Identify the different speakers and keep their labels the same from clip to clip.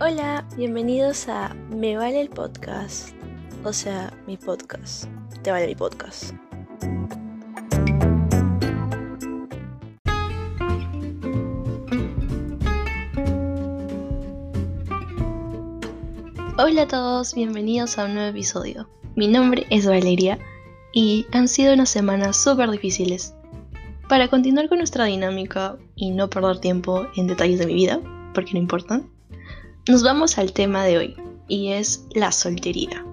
Speaker 1: Hola, bienvenidos a Me Vale el Podcast. O sea, mi podcast. Te vale mi podcast. Hola a todos, bienvenidos a un nuevo episodio. Mi nombre es Valeria y han sido unas semanas súper difíciles. Para continuar con nuestra dinámica y no perder tiempo en detalles de mi vida, porque no importan, nos vamos al tema de hoy y es la soltería.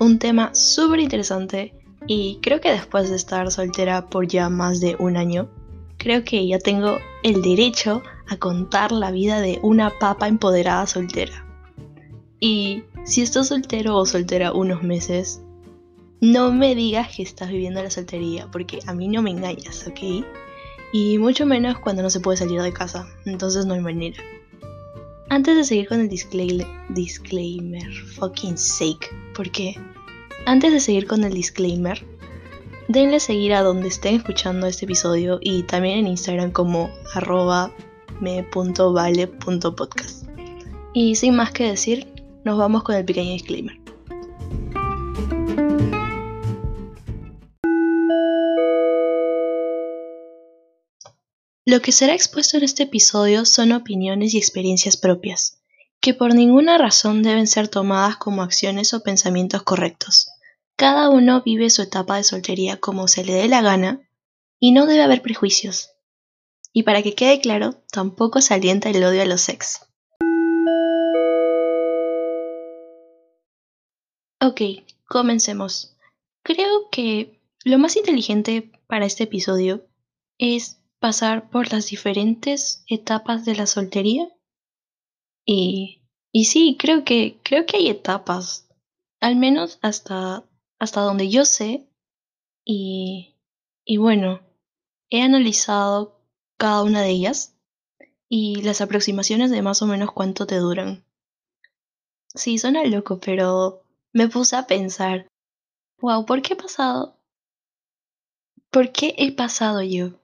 Speaker 1: Un tema súper interesante y creo que después de estar soltera por ya más de un año, creo que ya tengo el derecho a contar la vida de una papa empoderada soltera. Y si estás soltero o soltera unos meses, no me digas que estás viviendo la soltería, porque a mí no me engañas, ¿ok? Y mucho menos cuando no se puede salir de casa, entonces no hay manera. Antes de seguir con el disclaimer, fucking sake, porque antes de seguir con el disclaimer, denle seguir a donde estén escuchando este episodio y también en Instagram como arroba me.vale.podcast. Y sin más que decir, nos vamos con el pequeño disclaimer. Lo que será expuesto en este episodio son opiniones y experiencias propias, que por ninguna razón deben ser tomadas como acciones o pensamientos correctos. Cada uno vive su etapa de soltería como se le dé la gana y no debe haber prejuicios. Y para que quede claro, tampoco se alienta el odio a los ex. Ok, comencemos. Creo que lo más inteligente para este episodio es pasar por las diferentes etapas de la soltería. Y, y sí, creo que, creo que hay etapas, al menos hasta, hasta donde yo sé. Y, y bueno, he analizado cada una de ellas y las aproximaciones de más o menos cuánto te duran. Sí, suena loco, pero me puse a pensar, wow, ¿por qué he pasado? ¿Por qué he pasado yo?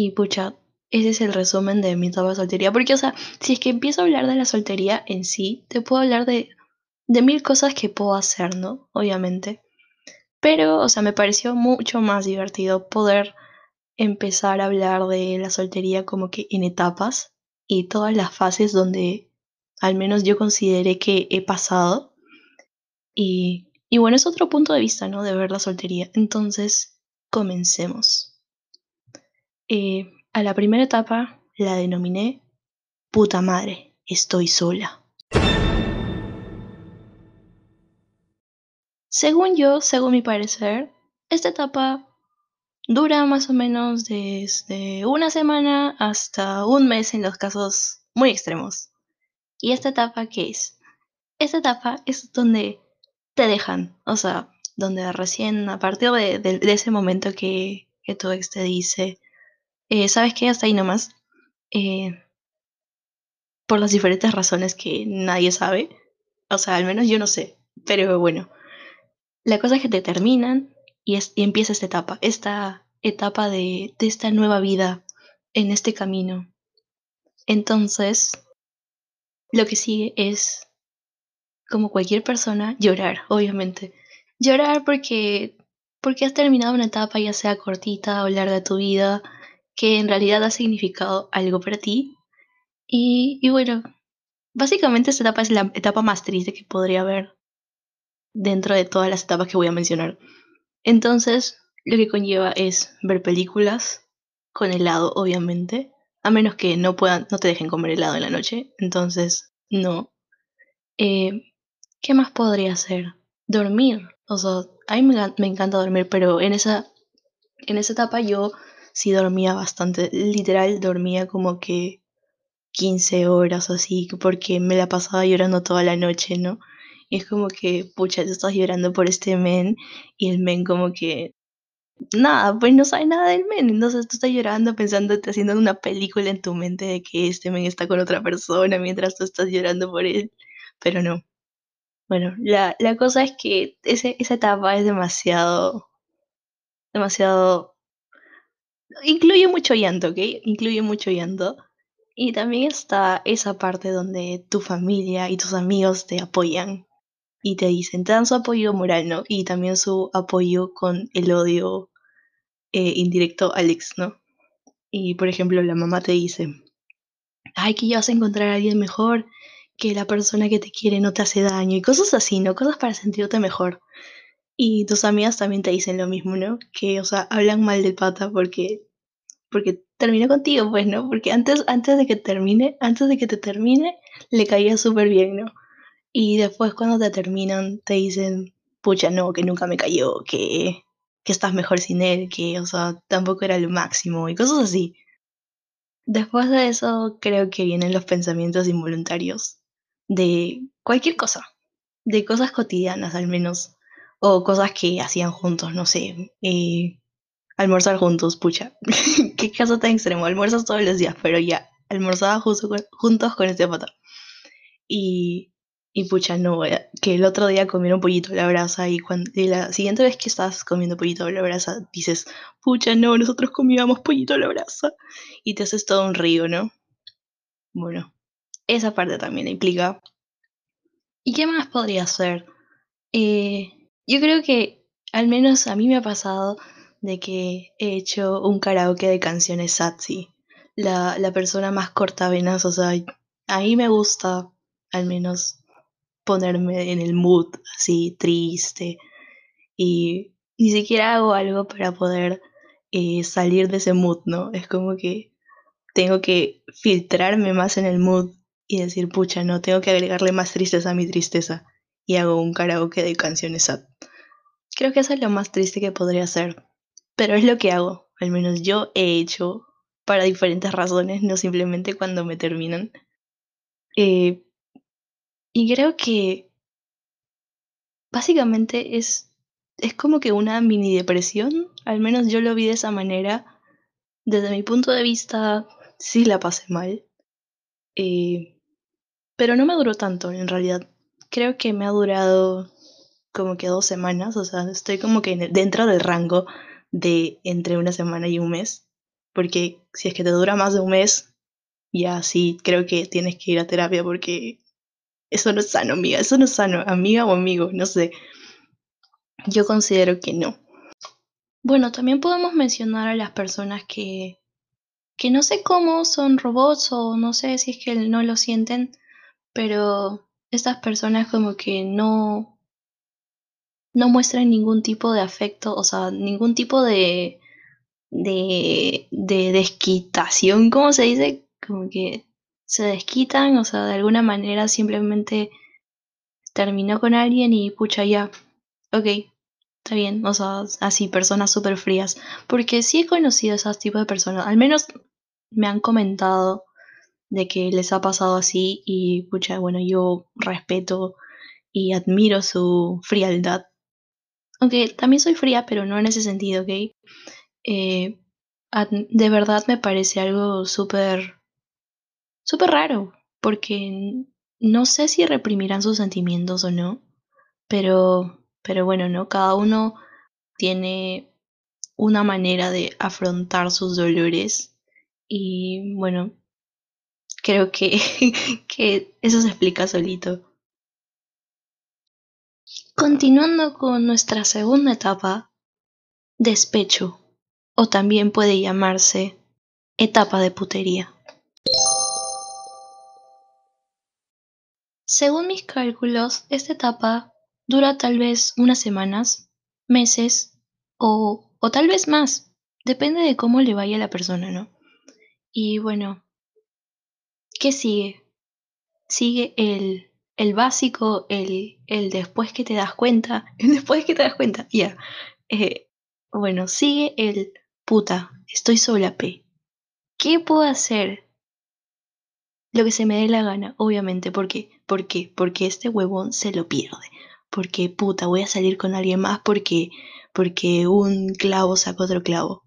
Speaker 1: Y pucha, ese es el resumen de mi etapa de soltería. Porque, o sea, si es que empiezo a hablar de la soltería en sí, te puedo hablar de, de mil cosas que puedo hacer, ¿no? Obviamente. Pero, o sea, me pareció mucho más divertido poder empezar a hablar de la soltería como que en etapas y todas las fases donde al menos yo consideré que he pasado y, bueno, es otro punto de vista, ¿no? De ver la soltería. Entonces, comencemos. Eh, a la primera etapa la denominé puta madre, estoy sola. Según yo, según mi parecer, esta etapa dura más o menos desde una semana hasta un mes en los casos muy extremos. ¿Y esta etapa qué es? Esta etapa es donde te dejan. O sea, donde recién, a partir de, ese momento que, tu ex te dice, eh, ¿sabes qué? Hasta ahí nomás. Eh, por las diferentes razones que nadie sabe. O sea, al menos yo no sé. Pero bueno. La cosa es que te terminan y, es, y empieza esta etapa. Esta etapa de, de esta nueva vida en este camino. Entonces, lo que sigue es como cualquier persona, llorar, obviamente. Llorar porque, porque has terminado una etapa, ya sea cortita o larga de tu vida, que en realidad ha significado algo para ti. Y, bueno, básicamente esta etapa es la etapa más triste que podría haber dentro de todas las etapas que voy a mencionar. Entonces, lo que conlleva es ver películas con helado, obviamente, a menos que no puedan, no te dejen comer helado en la noche, entonces no. Eh, ¿Qué más podría hacer? Dormir. O sea, a mí me, encanta dormir, pero en esa, en esa etapa yo sí dormía bastante. Literal, dormía como que 15 horas así, porque me la pasaba llorando toda la noche, ¿no? Y es como que, pucha, tú estás llorando por este men y el men como que, nada, pues no sabe nada del men. Entonces tú estás llorando pensando, haciendo una película en tu mente de que este men está con otra persona mientras tú estás llorando por él. Pero no, bueno, la, la cosa es que ese, esa etapa es demasiado, demasiado... Incluye mucho llanto, ¿ok? Incluye mucho llanto. Y también está esa parte donde tu familia y tus amigos te apoyan y te dicen, dan su apoyo moral, ¿no? Y también su apoyo con el odio eh, indirecto al ex, ¿no? Y por ejemplo, la mamá te dice, ay, que ya vas a encontrar a alguien mejor, que la persona que te quiere no te hace daño y cosas así, ¿no? Cosas para sentirte mejor. Y tus amigas también te dicen lo mismo, ¿no? Que, o sea, hablan mal del pata porque, porque terminó contigo, pues, ¿no? Porque antes, antes de que termine, antes de que te termine, le caía súper bien, ¿no? Y después cuando te terminan, te dicen, pucha, no, que nunca me cayó, que, que estás mejor sin él, que, o sea, tampoco era lo máximo y cosas así. Después de eso, creo que vienen los pensamientos involuntarios de cualquier cosa, de cosas cotidianas al menos, o cosas que hacían juntos, no sé, eh, almorzar juntos, pucha, qué caso tan extremo, almuerzas todos los días, pero ya, almorzaba juntos con este pata. Y, y pucha, no, que el otro día comieron pollito a la brasa y, cuando, la siguiente vez que estás comiendo pollito a la brasa dices, pucha, no, nosotros comíamos pollito a la brasa y te haces todo un río, ¿no? Bueno, esa parte también implica. ¿Y qué más podría ser? Eh, yo creo que al menos a mí me ha pasado de que he hecho un karaoke de canciones Satsi. La, la persona más cortavenas, o sea, a mí me gusta al menos ponerme en el mood así triste y ni siquiera hago algo para poder eh, salir de ese mood, ¿no? Es como que tengo que filtrarme más en el mood y decir, pucha, no, tengo que agregarle más tristeza a mi tristeza y hago un karaoke de canciones sad. Creo que eso es lo más triste que podría hacer, pero es lo que hago, al menos yo he hecho para diferentes razones, no simplemente cuando me terminan. Eh, y creo que básicamente es, es como que una mini depresión, al menos yo lo vi de esa manera. Desde mi punto de vista, sí la pasé mal. Eh, pero no me duró tanto, en realidad creo que me ha durado como que dos semanas, o sea, estoy como que dentro del rango de entre una semana y un mes, porque si es que te dura más de un mes, ya sí, creo que tienes que ir a terapia porque eso no es sano, amiga, eso no es sano, amiga o amigo, no sé. Yo considero que no. Bueno, también podemos mencionar a las personas que, que no sé cómo son robots o no sé si es que no lo sienten, pero estas personas como que no, no muestran ningún tipo de afecto, o sea, ningún tipo de, de, de desquitación, ¿cómo se dice? Como que se desquitan, o sea, de alguna manera simplemente terminó con alguien y pucha ya, ok, está bien, o sea, así, personas súper frías, porque sí he conocido esos tipos de personas, al menos me han comentado de que les ha pasado así y pucha, bueno, yo respeto y admiro su frialdad. Aunque también soy fría, pero no en ese sentido, ¿ok? Eh, de verdad me parece algo súper, súper raro, porque no sé si reprimirán sus sentimientos o no, pero, pero bueno, ¿no? Cada uno tiene una manera de afrontar sus dolores y bueno, creo que, que eso se explica solito. Continuando con nuestra segunda etapa, despecho, o también puede llamarse etapa de putería. Según mis cálculos, esta etapa dura tal vez unas semanas, meses o, o tal vez más. Depende de cómo le vaya a la persona, ¿no? Y bueno, ¿Qué sigue? Sigue el, el básico, el, el después que te das cuenta, el después que te das cuenta, ya. Eh, bueno, sigue el puta, estoy sola, P. ¿Qué puedo hacer? Lo que se me dé la gana, obviamente. ¿Por qué? ¿Por qué? Porque este huevón se lo pierde. Porque puta, voy a salir con alguien más porque, porque un clavo saca otro clavo.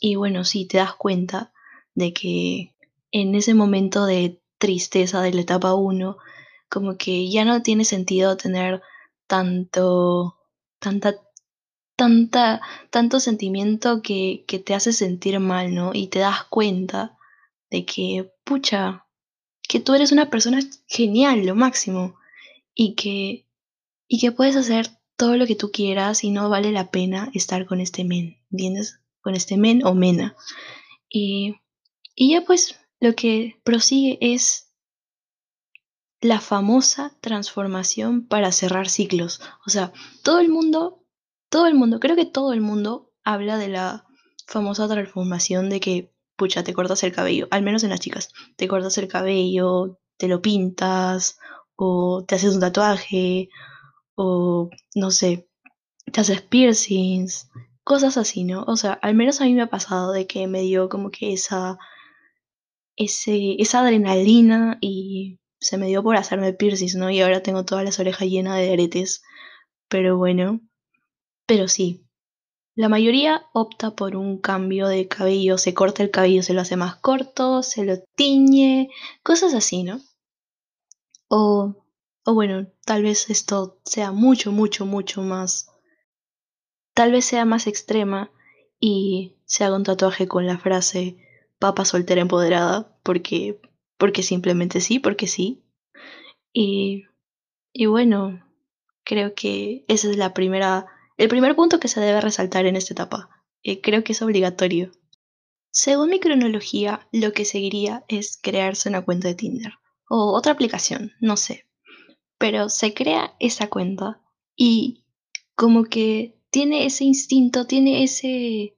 Speaker 1: Y bueno, sí, te das cuenta de que en ese momento de tristeza de la etapa 1, como que ya no tiene sentido tener tanto, tanta, tanta, tanto sentimiento que, que te hace sentir mal, ¿no? Y te das cuenta de que, pucha, que tú eres una persona genial, lo máximo, y que, y que puedes hacer todo lo que tú quieras y no vale la pena estar con este men, ¿entiendes? Con este men o mena. Y, y ya pues lo que prosigue es la famosa transformación para cerrar ciclos. O sea, todo el mundo, todo el mundo, creo que todo el mundo habla de la famosa transformación de que, pucha, te cortas el cabello, al menos en las chicas, te cortas el cabello, te lo pintas, o te haces un tatuaje, o no sé, te haces piercings, cosas así, ¿no? O sea, al menos a mí me ha pasado de que me dio como que esa, ese, esa adrenalina y se me dio por hacerme piercings, ¿no? Y ahora tengo todas las orejas llenas de aretes. Pero bueno, pero sí. La mayoría opta por un cambio de cabello, se corta el cabello, se lo hace más corto, se lo tiñe, cosas así, ¿no? O, o bueno, tal vez esto sea mucho, mucho, mucho más. Tal vez sea más extrema y se haga un tatuaje con la frase papa soltera empoderada, porque, porque simplemente sí, porque sí. Y, y bueno, creo que ese es la primera, el primer punto que se debe resaltar en esta etapa. Eh, creo que es obligatorio. Según mi cronología, lo que seguiría es crearse una cuenta de Tinder o otra aplicación, no sé. Pero se crea esa cuenta y como que tiene ese instinto, tiene ese,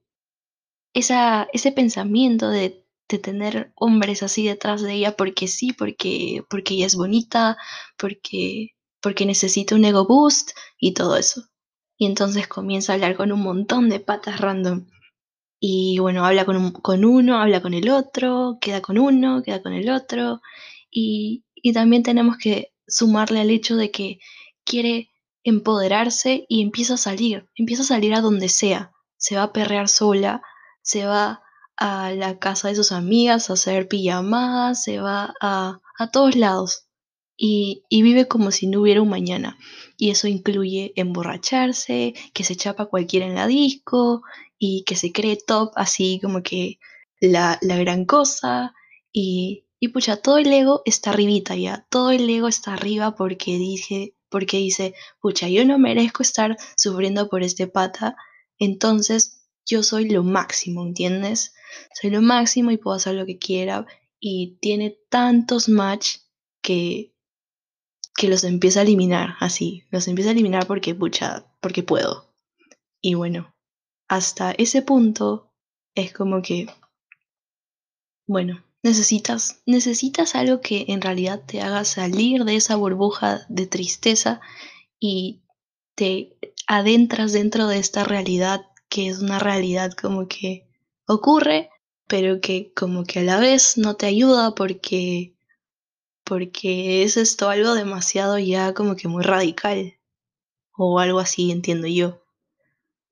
Speaker 1: esa, ese pensamiento de, de, tener hombres así detrás de ella porque sí, porque, porque ella es bonita, porque, porque necesita un ego boost y todo eso. Y entonces comienza a hablar con un montón de patas random. Y bueno, habla con, con uno, habla con el otro, queda con uno, queda con el otro. Y, y también tenemos que sumarle al hecho de que quiere empoderarse y empieza a salir, empieza a salir a donde sea. Se va a perrear sola, se va a la casa de sus amigas a hacer pijamadas, se va a, a todos lados y, y, vive como si no hubiera un mañana. Y eso incluye emborracharse, que se chapa cualquiera en la disco y que se cree top, así como que la, la gran cosa. Y, y pucha, todo el ego está arribita ya, todo el ego está arriba porque dije, porque dice, pucha, yo no merezco estar sufriendo por este pata, entonces yo soy lo máximo, ¿entiendes? Soy lo máximo y puedo hacer lo que quiera y tiene tantos match que que los empieza a eliminar así, los empieza a eliminar porque pucha, porque puedo. Y bueno, hasta ese punto es como que bueno, necesitas necesitas algo que en realidad te haga salir de esa burbuja de tristeza y te adentras dentro de esta realidad que es una realidad como que ocurre, pero que como que a la vez no te ayuda porque porque es esto algo demasiado ya como que muy radical o algo así entiendo yo.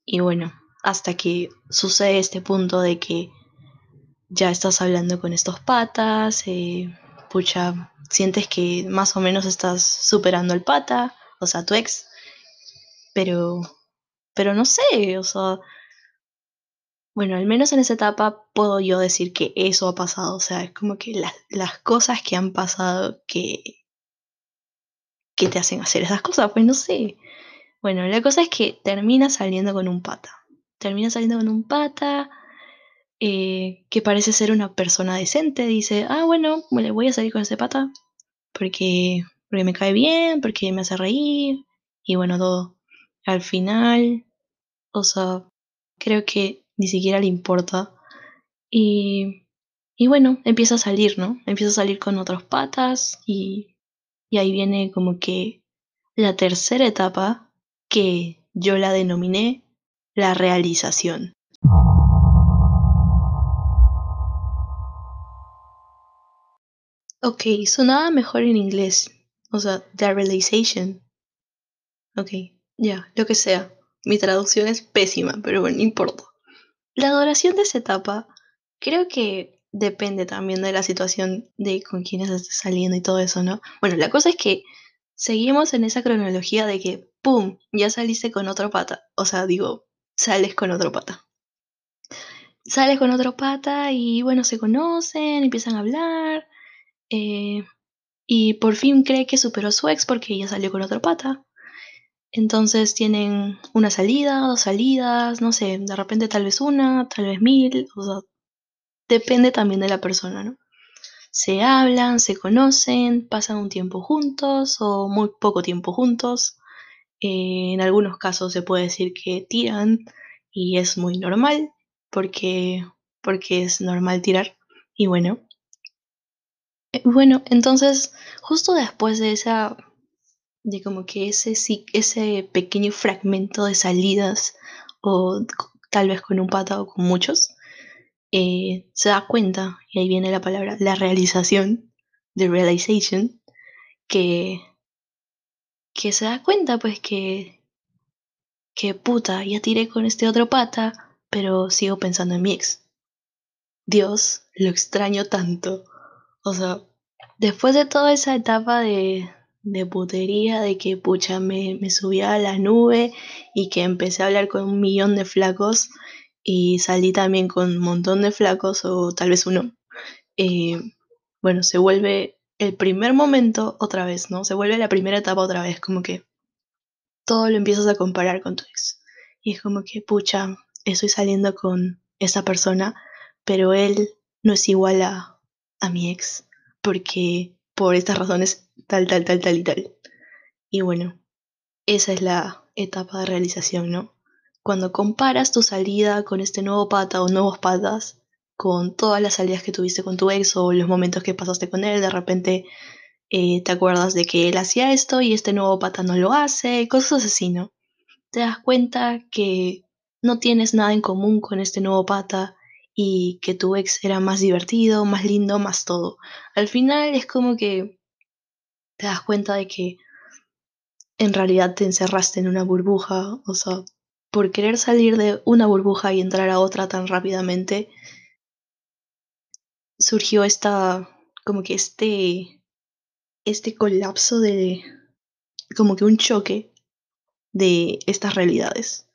Speaker 1: Y bueno, hasta que sucede este punto de que ya estás hablando con estos patas, eh, pucha, sientes que más o menos estás superando al pata, o sea, tu ex, pero, pero no sé, o sea, bueno, al menos en esa etapa puedo yo decir que eso ha pasado, o sea, es como que las, cosas que han pasado que, que te hacen hacer esas cosas, pues no sé. Bueno, la cosa es que termina saliendo con un pata, termina saliendo con un pata eh, que parece ser una persona decente, dice, ah, bueno, le voy a salir con ese pata porque, porque me cae bien, porque me hace reír y bueno, todo. Al final, o sea, creo que ni siquiera le importa. Y, y bueno, empieza a salir, ¿no? Empieza a salir con otros patas y, y ahí viene como que la tercera etapa que yo la denominé la realización. Ok, sonaba mejor en inglés. O sea, the realization. Ok, ya, lo que sea. Mi traducción es pésima, pero bueno, no importa. La duración de esa etapa creo que depende también de la situación de con quienes estés saliendo y todo eso, ¿no? Bueno, la cosa es que seguimos en esa cronología de que, ¡pum!, ya saliste con otro pata. O sea, digo, sales con otro pata. sale con otro pata y bueno, se conocen, empiezan a hablar. Eh, y por fin cree que superó a su ex porque ella salió con otro pata. Entonces tienen una salida, dos salidas, no sé, de repente tal vez una, tal vez mil, o sea, depende también de la persona, ¿no? Se hablan, se conocen, pasan un tiempo juntos o muy poco tiempo juntos. Eh, en algunos casos se puede decir que tiran y es muy normal porque, porque es normal tirar. Y bueno, eh, bueno, entonces justo después de esa, de como que ese, ese pequeño fragmento de salidas o tal vez con un pata o con muchos, eh, se da cuenta, y ahí viene la palabra, la realización, the realization, que, que se da cuenta pues que, que puta, ya tiré con este otro pata, pero sigo pensando en mi ex. Dios, lo extraño tanto. O sea, después de toda esa etapa de, de putería, de que pucha me, me subía a la nube y que empecé a hablar con un millón de flacos y salí también con un montón de flacos o tal vez uno, eh, bueno, se vuelve el primer momento otra vez, ¿no? Se vuelve la primera etapa otra vez, como que todo lo empiezas a comparar con tu ex. Y es como que, pucha, estoy saliendo con esa persona, pero él no es igual a, a mi ex, porque por estas razones tal, tal, tal, tal y tal. Y bueno, esa es la etapa de realización, ¿no? Cuando comparas tu salida con este nuevo pata o nuevos patas, con todas las salidas que tuviste con tu ex o los momentos que pasaste con él, de repente eh, te acuerdas de que él hacía esto y este nuevo pata no lo hace, cosas así, ¿no? Te das cuenta que no tienes nada en común con este nuevo pata y que tu ex era más divertido, más lindo, más todo. Al final es como que te das cuenta de que en realidad te encerraste en una burbuja, o sea, por querer salir de una burbuja y entrar a otra tan rápidamente, surgió esta, como que este, este colapso de, como que un choque de estas realidades.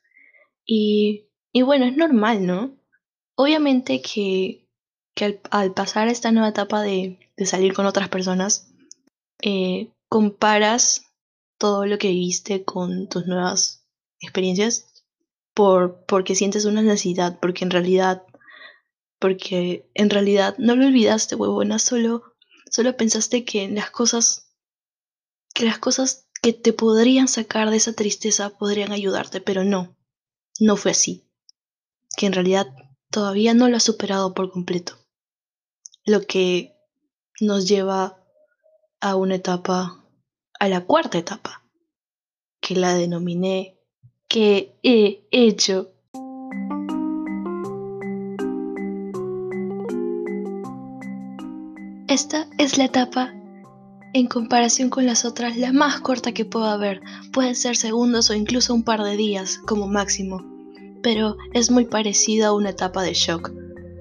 Speaker 1: Y, y bueno, es normal, ¿no? Obviamente que, que al, pasar esta nueva etapa de, de salir con otras personas, eh, comparas todo lo que viviste con tus nuevas experiencias por, porque sientes una necesidad, porque en realidad, porque en realidad no lo olvidaste, huevona, solo, solo pensaste que las cosas, que las cosas que te podrían sacar de esa tristeza podrían ayudarte, pero no, no fue así. Que en realidad todavía no lo has superado por completo. Lo que nos lleva a una etapa, a la cuarta etapa, que la denominé que he hecho. Esta es la etapa, en comparación con las otras, la más corta que puedo haber. Pueden ser segundos o incluso un par de días como máximo, pero es muy parecida a una etapa de shock.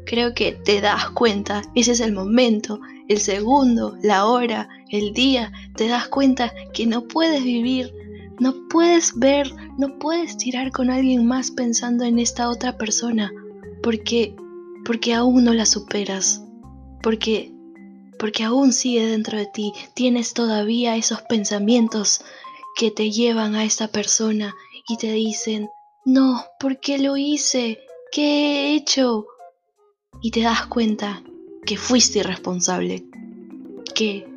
Speaker 1: Creo que te das cuenta, ese es el momento, el segundo, la hora, el día, te das cuenta que no puedes vivir no puedes ver, no puedes tirar con alguien más pensando en esta otra persona, porque porque aún no la superas, porque porque aún sigue dentro de ti, tienes todavía esos pensamientos que te llevan a esta persona y te dicen, "No, ¿por qué lo hice? ¿Qué he hecho?" Y te das cuenta que fuiste irresponsable, que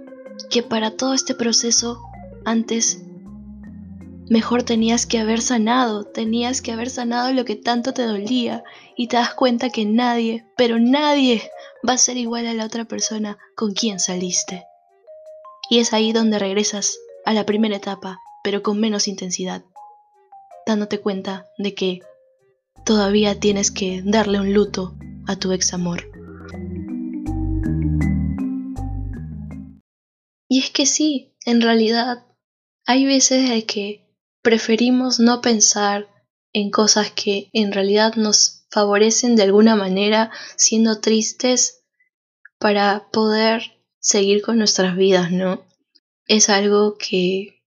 Speaker 1: que para todo este proceso antes Mejor tenías que haber sanado, tenías que haber sanado lo que tanto te dolía y te das cuenta que nadie, pero nadie va a ser igual a la otra persona con quien saliste. Y es ahí donde regresas a la primera etapa, pero con menos intensidad, dándote cuenta de que todavía tienes que darle un luto a tu ex amor. Y es que sí, en realidad, hay veces de que preferimos no pensar en cosas que en realidad nos favorecen de alguna manera siendo tristes para poder seguir con nuestras vidas, ¿no? Es algo que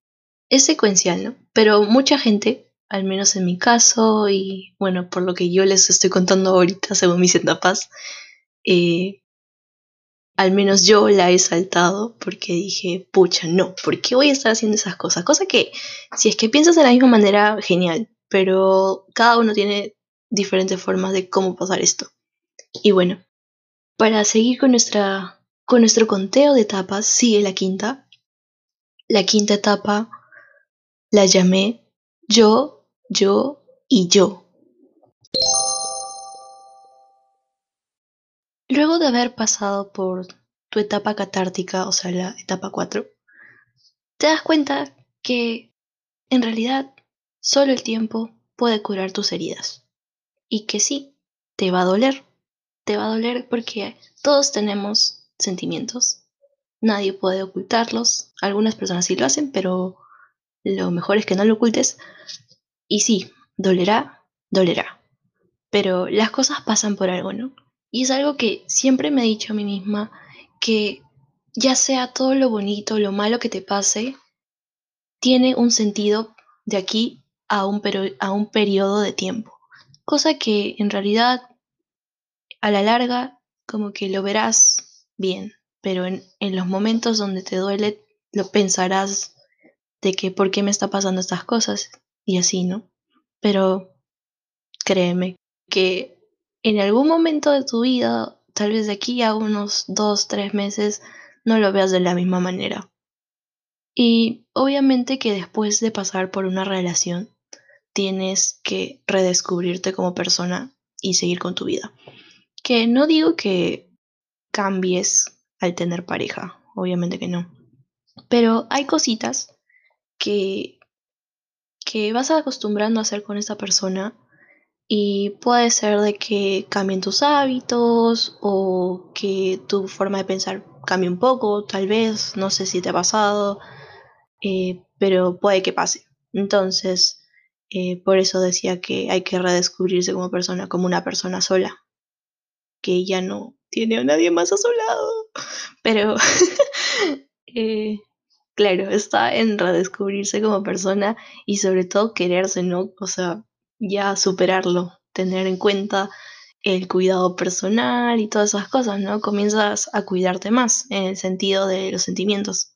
Speaker 1: es secuencial, ¿no? Pero mucha gente al menos en mi caso, y bueno, por lo que yo les estoy contando ahorita según mis etapas, eh, al menos yo la he saltado porque dije, pucha, no, ¿por qué voy a estar haciendo esas cosas? Cosa que, si es que piensas de la misma manera, genial, pero cada uno tiene diferentes formas de cómo pasar esto. Y bueno, para seguir con, nuestra, con nuestro conteo de etapas, sigue la quinta. La quinta etapa la llamé yo, yo y yo. Luego de haber pasado por tu etapa catártica, o sea, la etapa 4, te das cuenta que en realidad solo el tiempo puede curar tus heridas. Y que sí, te va a doler. Te va a doler porque todos tenemos sentimientos. Nadie puede ocultarlos. Algunas personas sí lo hacen, pero lo mejor es que no lo ocultes. Y sí, dolerá, dolerá. Pero las cosas pasan por algo, ¿no? Y es algo que siempre me he dicho a mí misma, que ya sea todo lo bonito, lo malo que te pase, tiene un sentido de aquí a un, periodo de tiempo. Cosa que en realidad a la larga como que lo verás bien, pero en, en los momentos donde te duele lo pensarás de que por qué me está pasando estas cosas y así, ¿no? Pero créeme que en algún momento de tu vida, tal vez de aquí a unos dos, tres meses, no lo veas de la misma manera. Y obviamente que después de pasar por una relación, tienes que redescubrirte como persona y seguir con tu vida. Que no digo que cambies al tener pareja, obviamente que no. Pero hay cositas que, que vas acostumbrando a hacer con esta persona y puede ser de que cambien tus hábitos o que tu forma de pensar cambie un poco, tal vez, no sé si te ha pasado, eh, pero puede que pase. Entonces, eh, por eso decía que hay que redescubrirse como persona, como una persona sola, que ya no tiene a nadie más a su lado. Pero eh, claro, está en redescubrirse como persona y sobre todo quererse, ¿no? O sea, ya superarlo, tener en cuenta el cuidado personal y todas esas cosas, ¿no? Comienzas a cuidarte más en el sentido de los sentimientos.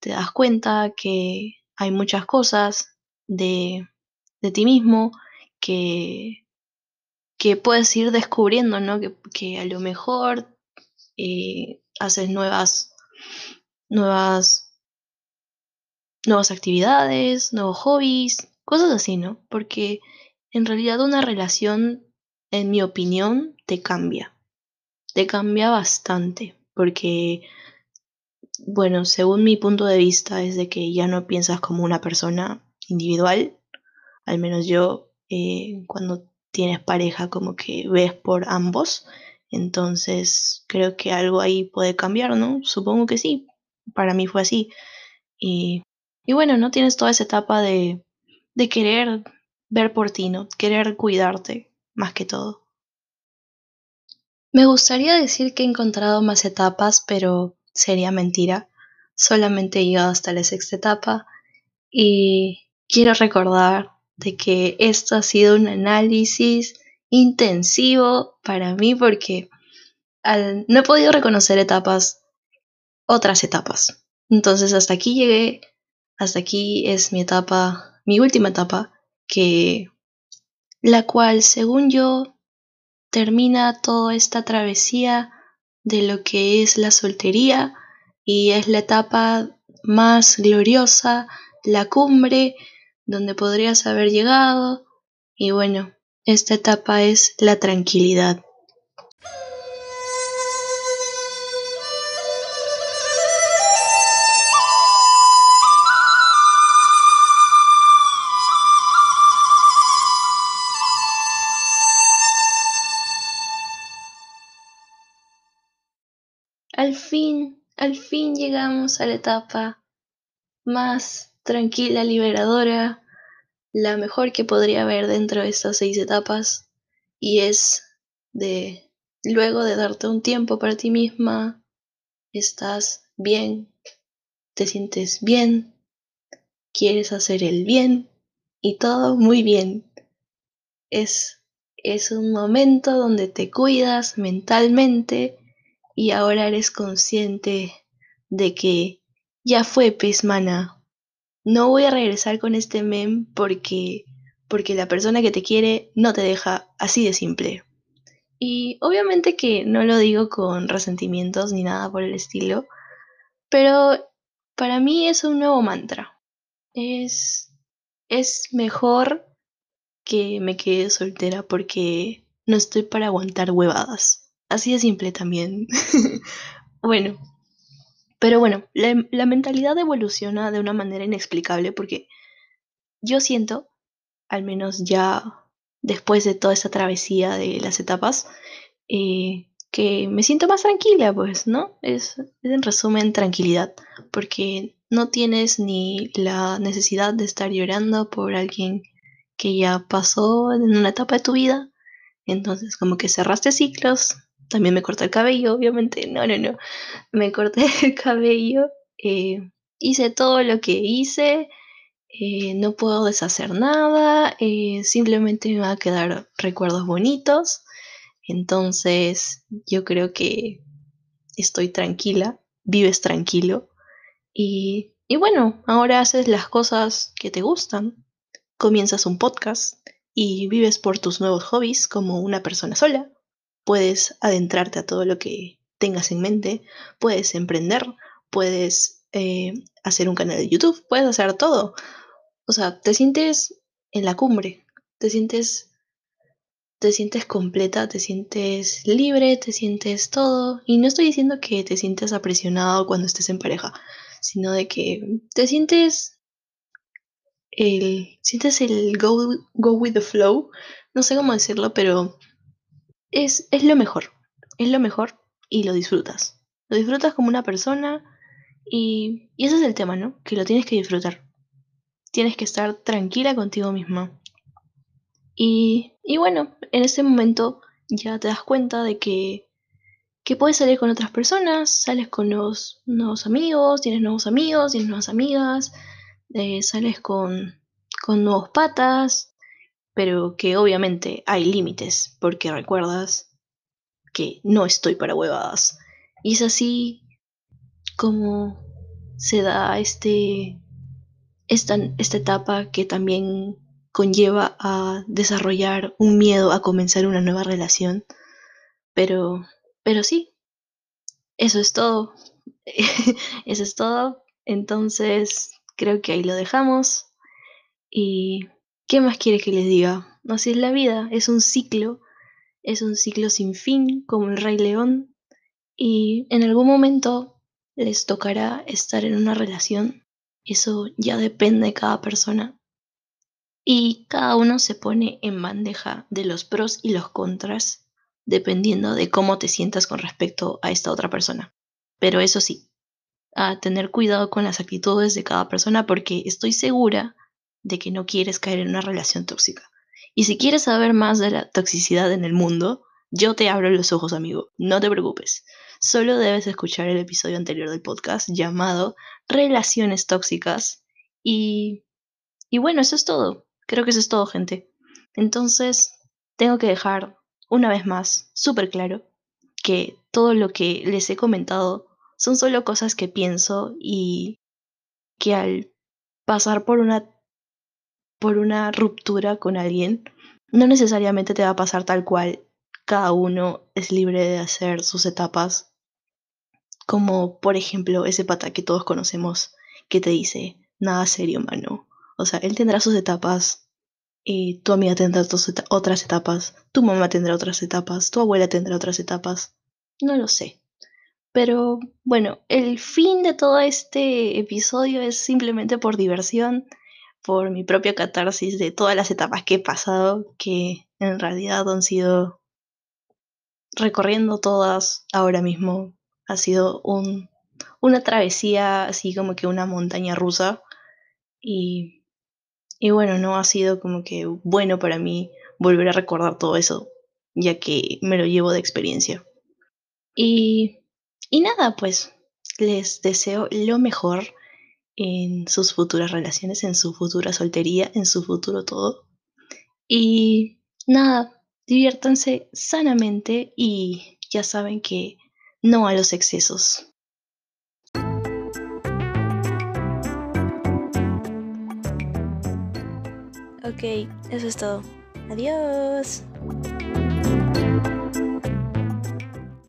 Speaker 1: Te das cuenta que hay muchas cosas de, ti mismo que, que puedes ir descubriendo, ¿no? Que, que a lo mejor eh, haces nuevas, nuevas nuevas actividades, nuevos hobbies, cosas así, ¿no? Porque en realidad una relación, en mi opinión, te cambia. Te cambia bastante, porque, bueno, según mi punto de vista es de que ya no piensas como una persona individual, al menos yo, eh, cuando tienes pareja, como que ves por ambos, entonces creo que algo ahí puede cambiar, ¿no? Supongo que sí, para mí fue así. Y y bueno, no tienes toda esa etapa de, de querer ver por ti, ¿no? Querer cuidarte, más que todo. Me gustaría decir que he encontrado más etapas, pero sería mentira. Solamente he llegado hasta la sexta etapa y quiero recordar de que esto ha sido un análisis intensivo para mí porque no he podido reconocer etapas, otras etapas. Entonces hasta aquí llegué hasta aquí es mi etapa, mi última etapa, que la cual, según yo, termina toda esta travesía de lo que es la soltería y es la etapa más gloriosa, la cumbre donde podrías haber llegado y bueno, esta etapa es la tranquilidad. Al fin llegamos a la etapa más tranquila, liberadora, la mejor que podría haber dentro de estas seis etapas, y es de, luego de darte un tiempo para ti misma, estás bien, te sientes bien, quieres hacer el bien, y todo muy bien. Es, es un momento donde te cuidas mentalmente y ahora eres consciente de que ya fue, pez mana. No voy a regresar con este meme porque, porque la persona que te quiere no te deja así de simple. Y obviamente que no lo digo con resentimientos ni nada por el estilo, pero para mí es un nuevo mantra. Es, es mejor que me quede soltera porque no estoy para aguantar huevadas. Así de simple también. bueno, pero bueno, la, mentalidad evoluciona de una manera inexplicable porque yo siento, al menos ya después de toda esa travesía de las etapas, eh, que me siento más tranquila, pues, ¿no? Es, en resumen tranquilidad, porque no tienes ni la necesidad de estar llorando por alguien que ya pasó en una etapa de tu vida. Entonces, como que cerraste ciclos. También me corté el cabello, obviamente. No, no, no. Me corté el cabello. Eh, hice todo lo que hice. Eh, no puedo deshacer nada. Eh, simplemente me van a quedar recuerdos bonitos. Entonces, yo creo que estoy tranquila. Vives tranquilo. Y, y bueno, ahora haces las cosas que te gustan comienzas un podcast y vives por tus nuevos hobbies como una persona sola. Puedes adentrarte a todo lo que tengas en mente, puedes emprender, puedes eh, hacer un canal de YouTube, puedes hacer todo. O sea, te sientes en la cumbre, te sientes, te sientes completa, te sientes libre, te sientes todo. Y no estoy diciendo que te sientes apresionado cuando estés en pareja, sino de que te sientes el, sientes el go, go with the flow, no sé cómo decirlo, pero es, es lo mejor, es lo mejor y lo disfrutas. Lo disfrutas como una persona y, y ese es el tema, ¿no? Que lo tienes que disfrutar. Tienes que estar tranquila contigo misma. Y, y bueno, en ese momento ya te das cuenta de que, que puedes salir con otras personas, sales con nuevos, nuevos amigos, tienes nuevos amigos, tienes nuevas amigas, eh, sales con, con nuevos patas, pero que obviamente hay límites, porque recuerdas que no estoy para huevadas. Y es así como se da este, esta, esta etapa que también conlleva a desarrollar un miedo a comenzar una nueva relación. Pero, pero sí, eso es todo. eso es todo. Entonces, creo que ahí lo dejamos. Y ¿qué más quiere que les diga? Así es la vida, es un ciclo, es un ciclo sin fin, como el Rey León, y en algún momento les tocará estar en una relación. Eso ya depende de cada persona. Y cada uno se pone en bandeja de los pros y los contras, dependiendo de cómo te sientas con respecto a esta otra persona. Pero eso sí, a tener cuidado con las actitudes de cada persona porque estoy segura de que no quieres caer en una relación tóxica. Y si quieres saber más de la toxicidad en el mundo, yo te abro los ojos, amigo. No te preocupes. Solo debes escuchar el episodio anterior del podcast llamado Relaciones tóxicas. Y, y bueno, eso es todo. Creo que eso es todo, gente. Entonces, tengo que dejar una vez más súper claro que todo lo que les he comentado son solo cosas que pienso y que al pasar por una por una ruptura con alguien, no necesariamente te va a pasar tal cual. Cada uno es libre de hacer sus etapas. Como por ejemplo ese pata que todos conocemos que te dice, nada serio, mano. O sea, él tendrá sus etapas, y tu amiga tendrá otras etapas, tu mamá tendrá otras etapas, tu abuela tendrá otras etapas. No lo sé. Pero bueno, el fin de todo este episodio es simplemente por diversión, por mi propia catarsis de todas las etapas que he pasado, que en realidad han sido recorriendo todas ahora mismo. Ha sido un, una travesía, así como que una montaña rusa. Y, y bueno, no ha sido como que bueno para mí volver a recordar todo eso, ya que me lo llevo de experiencia. Y y nada, pues les deseo lo mejor en sus futuras relaciones, en su futura soltería, en su futuro todo. Y nada, diviértanse sanamente y ya saben que no a los excesos.
Speaker 2: Ok, eso es todo. Adiós.